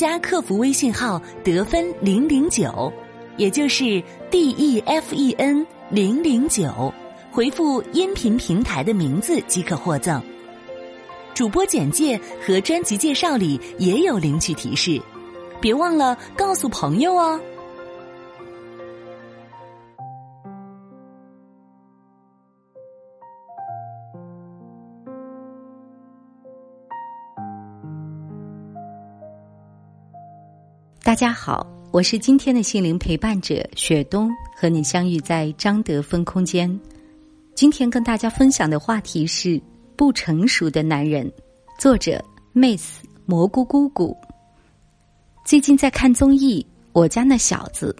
加客服微信号得分零零九，也就是 D E F E N 零零九，回复音频平台的名字即可获赠。主播简介和专辑介绍里也有领取提示，别忘了告诉朋友哦。大家好，我是今天的心灵陪伴者雪冬，和你相遇在张德芬空间。今天跟大家分享的话题是不成熟的男人，作者 Miss 蘑菇姑姑。最近在看综艺《我家那小子》，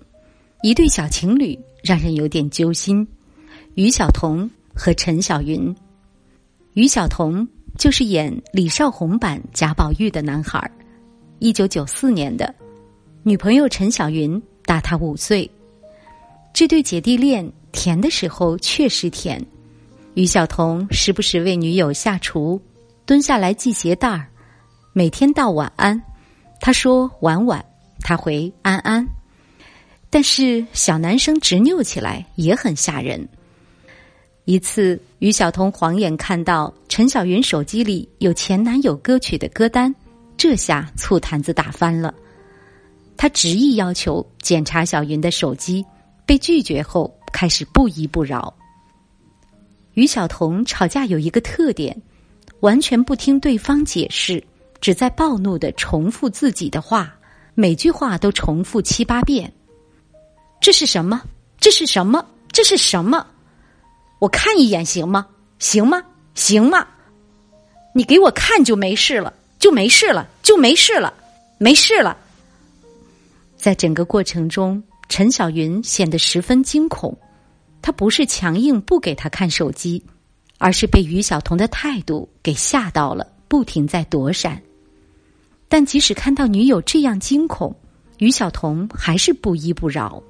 一对小情侣让人有点揪心，于晓彤和陈小云。于晓彤就是演李少红版贾宝玉的男孩，一九九四年的。女朋友陈小云大他五岁，这对姐弟恋甜的时候确实甜。于晓彤时不时为女友下厨，蹲下来系鞋带儿，每天道晚安。他说晚晚，他回安安。但是小男生执拗起来也很吓人。一次，于晓彤晃眼看到陈小云手机里有前男友歌曲的歌单，这下醋坛子打翻了。他执意要求检查小云的手机，被拒绝后开始不依不饶。于晓彤吵架有一个特点，完全不听对方解释，只在暴怒的重复自己的话，每句话都重复七八遍。这是什么？这是什么？这是什么？我看一眼行吗？行吗？行吗？你给我看就没事了，就没事了，就没事了，没事了。在整个过程中，陈小云显得十分惊恐。他不是强硬不给他看手机，而是被于晓彤的态度给吓到了，不停在躲闪。但即使看到女友这样惊恐，于晓彤还是不依不饶。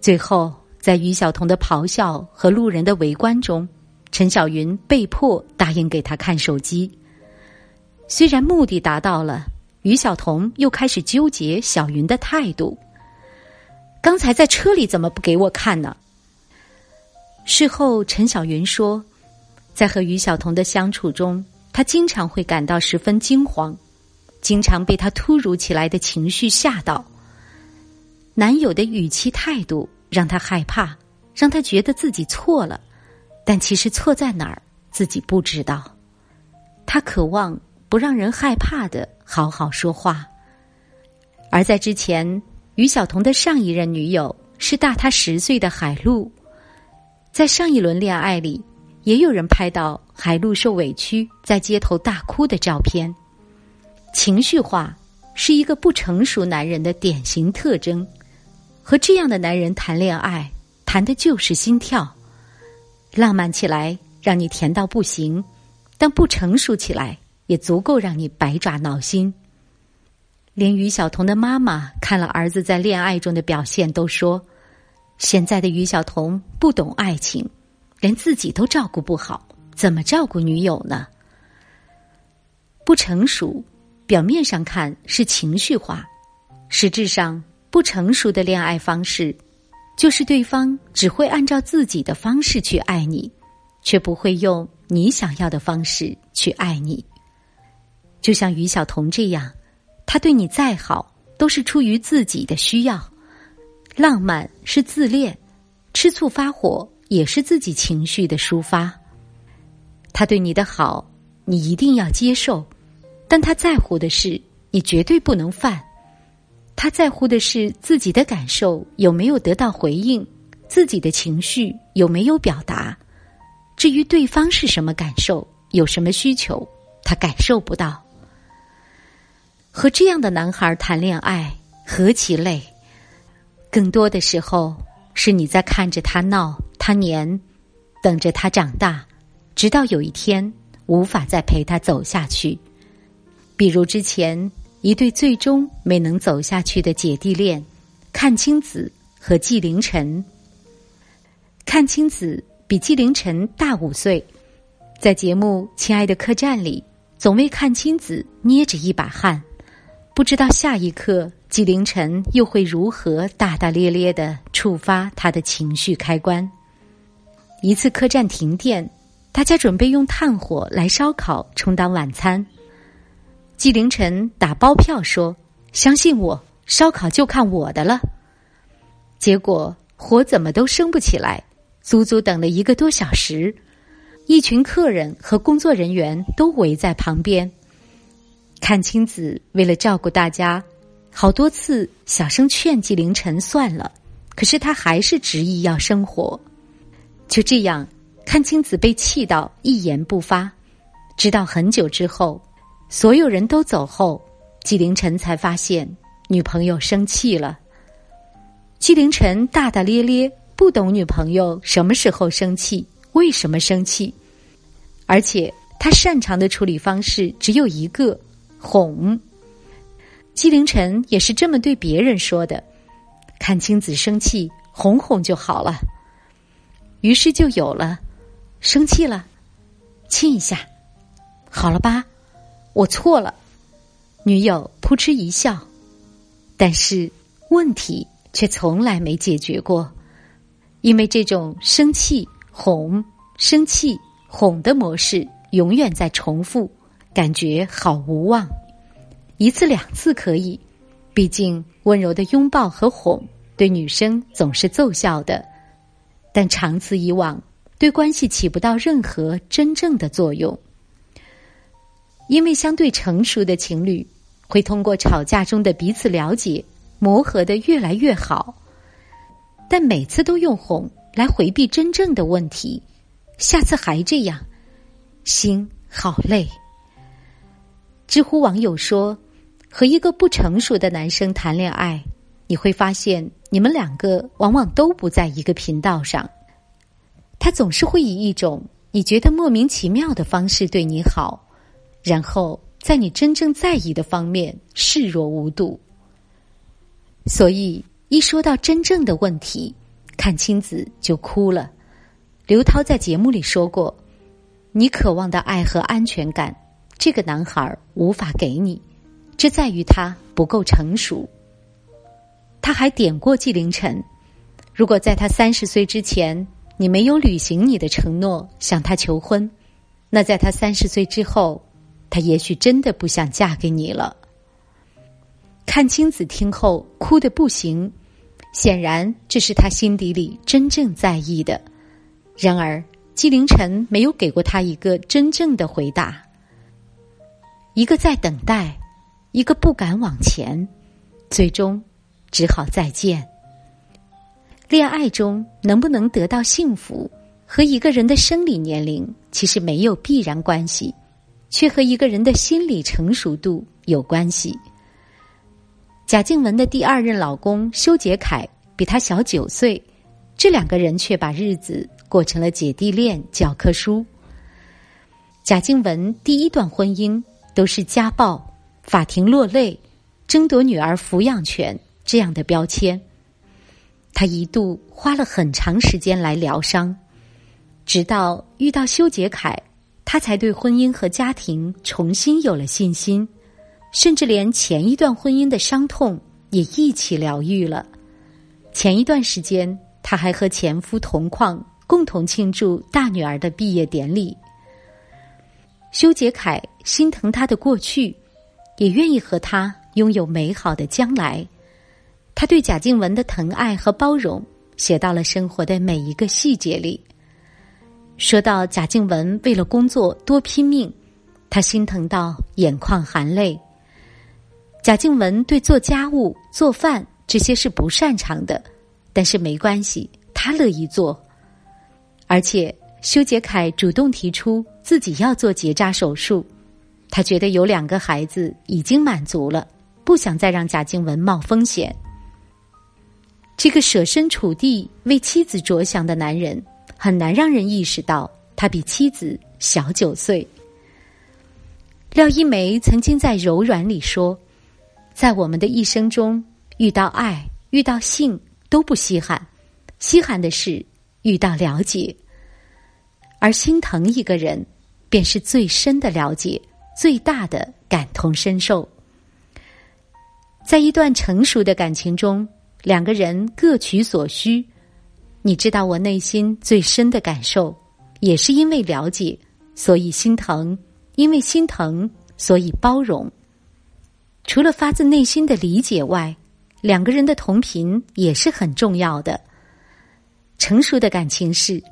最后，在于晓彤的咆哮和路人的围观中，陈小云被迫答应给他看手机。虽然目的达到了。于晓彤又开始纠结小云的态度。刚才在车里怎么不给我看呢？事后，陈小云说，在和于晓彤的相处中，她经常会感到十分惊慌，经常被他突如其来的情绪吓到。男友的语气态度让她害怕，让她觉得自己错了，但其实错在哪儿，自己不知道。她渴望不让人害怕的。好好说话。而在之前，于晓彤的上一任女友是大他十岁的海璐，在上一轮恋爱里，也有人拍到海璐受委屈在街头大哭的照片。情绪化是一个不成熟男人的典型特征，和这样的男人谈恋爱，谈的就是心跳。浪漫起来让你甜到不行，但不成熟起来。也足够让你百爪挠心。连于晓彤的妈妈看了儿子在恋爱中的表现，都说：现在的于晓彤不懂爱情，连自己都照顾不好，怎么照顾女友呢？不成熟，表面上看是情绪化，实质上不成熟的恋爱方式，就是对方只会按照自己的方式去爱你，却不会用你想要的方式去爱你。就像于晓彤这样，他对你再好，都是出于自己的需要。浪漫是自恋，吃醋发火也是自己情绪的抒发。他对你的好，你一定要接受，但他在乎的是你绝对不能犯。他在乎的是自己的感受有没有得到回应，自己的情绪有没有表达。至于对方是什么感受，有什么需求，他感受不到。和这样的男孩谈恋爱，何其累！更多的时候，是你在看着他闹，他黏，等着他长大，直到有一天无法再陪他走下去。比如之前一对最终没能走下去的姐弟恋，阚清子和纪凌尘。阚清子比纪凌尘大五岁，在节目《亲爱的客栈》里，总为阚清子捏着一把汗，不知道下一刻。纪凌尘又会如何大大咧咧的触发他的情绪开关？一次客栈停电，大家准备用炭火来烧烤充当晚餐。纪凌尘打包票说：“相信我，烧烤就看我的了。”结果火怎么都升不起来，足足等了一个多小时。一群客人和工作人员都围在旁边。阚清子为了照顾大家。好多次小声劝纪凌尘算了，可是他还是执意要生活。就这样，阚清子被气到一言不发，直到很久之后，所有人都走后，纪凌尘才发现女朋友生气了。纪凌尘大大咧咧，不懂女朋友什么时候生气，为什么生气，而且他擅长的处理方式只有一个：哄。纪凌尘也是这么对别人说的：“看青子生气，哄哄就好了。”于是就有了，生气了，亲一下，好了吧？我错了。女友扑哧一笑，但是问题却从来没解决过，因为这种生气哄、生气哄的模式永远在重复，感觉好无望。一次两次可以，毕竟温柔的拥抱和哄对女生总是奏效的，但长此以往，对关系起不到任何真正的作用。因为相对成熟的情侣会通过吵架中的彼此了解，磨合的越来越好，但每次都用哄来回避真正的问题，下次还这样，心好累。知乎网友说。和一个不成熟的男生谈恋爱，你会发现你们两个往往都不在一个频道上。他总是会以一种你觉得莫名其妙的方式对你好，然后在你真正在意的方面视若无睹。所以一说到真正的问题，阚清子就哭了。刘涛在节目里说过：“你渴望的爱和安全感，这个男孩无法给你。”这在于他不够成熟。他还点过纪凌尘，如果在他三十岁之前，你没有履行你的承诺向他求婚，那在他三十岁之后，他也许真的不想嫁给你了。阚清子听后哭得不行，显然这是他心底里真正在意的。然而纪凌尘没有给过他一个真正的回答，一个在等待。一个不敢往前，最终只好再见。恋爱中能不能得到幸福，和一个人的生理年龄其实没有必然关系，却和一个人的心理成熟度有关系。贾静雯的第二任老公修杰楷比她小九岁，这两个人却把日子过成了姐弟恋教科书。贾静雯第一段婚姻都是家暴。法庭落泪，争夺女儿抚养权这样的标签，他一度花了很长时间来疗伤，直到遇到修杰楷，他才对婚姻和家庭重新有了信心，甚至连前一段婚姻的伤痛也一起疗愈了。前一段时间，他还和前夫同框，共同庆祝大女儿的毕业典礼。修杰楷心疼他的过去。也愿意和他拥有美好的将来。他对贾静雯的疼爱和包容写到了生活的每一个细节里。说到贾静雯为了工作多拼命，他心疼到眼眶含泪。贾静雯对做家务、做饭这些是不擅长的，但是没关系，他乐意做。而且修杰楷主动提出自己要做结扎手术。他觉得有两个孩子已经满足了，不想再让贾静雯冒风险。这个舍身处地为妻子着想的男人，很难让人意识到他比妻子小九岁。廖一梅曾经在《柔软》里说：“在我们的一生中，遇到爱、遇到性都不稀罕，稀罕的是遇到了解。而心疼一个人，便是最深的了解，最大的感同身受。在一段成熟的感情中。”两个人各取所需，你知道我内心最深的感受，也是因为了解，所以心疼；因为心疼，所以包容。除了发自内心的理解外，两个人的同频也是很重要的。成熟的感情是，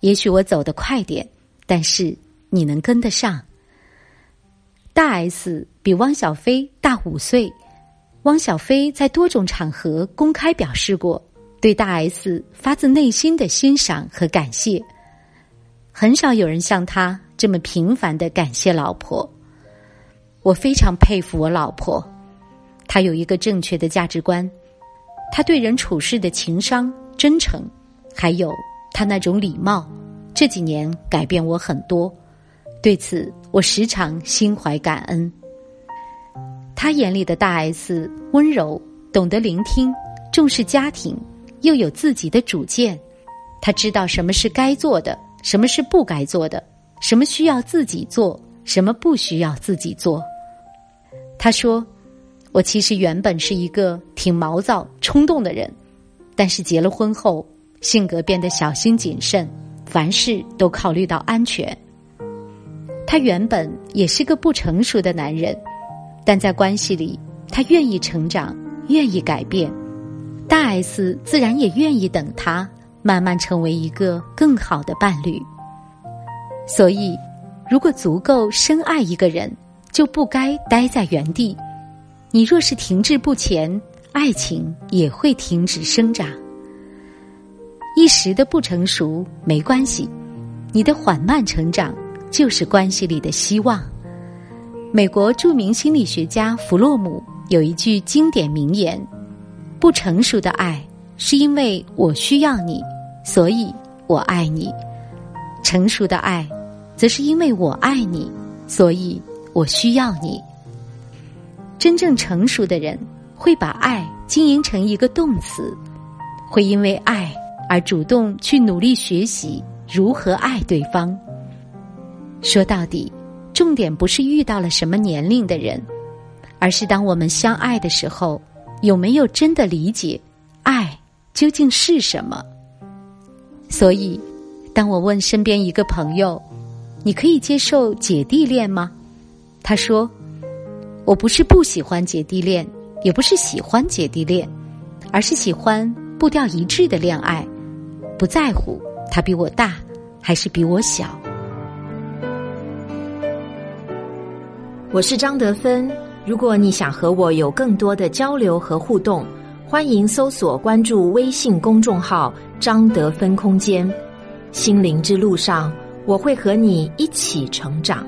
也许我走得快点，但是你能跟得上。大 S 比汪小菲大五岁。汪小菲在多种场合公开表示过对大 S 发自内心的欣赏和感谢，很少有人像他这么频繁的感谢老婆。我非常佩服我老婆，她有一个正确的价值观，她对人处事的情商、真诚，还有他那种礼貌，这几年改变我很多，对此我时常心怀感恩。他眼里的大 S 温柔，懂得聆听，重视家庭，又有自己的主见。他知道什么是该做的，什么是不该做的，什么需要自己做，什么不需要自己做。他说：“我其实原本是一个挺毛躁、冲动的人，但是结了婚后，性格变得小心谨慎，凡事都考虑到安全。他原本也是个不成熟的男人。”但在关系里，他愿意成长，愿意改变，大 S 自然也愿意等他慢慢成为一个更好的伴侣。所以，如果足够深爱一个人，就不该待在原地。你若是停滞不前，爱情也会停止生长。一时的不成熟没关系，你的缓慢成长就是关系里的希望。美国著名心理学家弗洛姆有一句经典名言：“不成熟的爱是因为我需要你，所以我爱你；成熟的爱，则是因为我爱你，所以我需要你。”真正成熟的人会把爱经营成一个动词，会因为爱而主动去努力学习如何爱对方。说到底。重点不是遇到了什么年龄的人，而是当我们相爱的时候，有没有真的理解爱究竟是什么？所以，当我问身边一个朋友：“你可以接受姐弟恋吗？”他说：“我不是不喜欢姐弟恋，也不是喜欢姐弟恋，而是喜欢步调一致的恋爱，不在乎他比我大还是比我小。”我是张德芬。如果你想和我有更多的交流和互动，欢迎搜索关注微信公众号“张德芬空间”。心灵之路上，我会和你一起成长。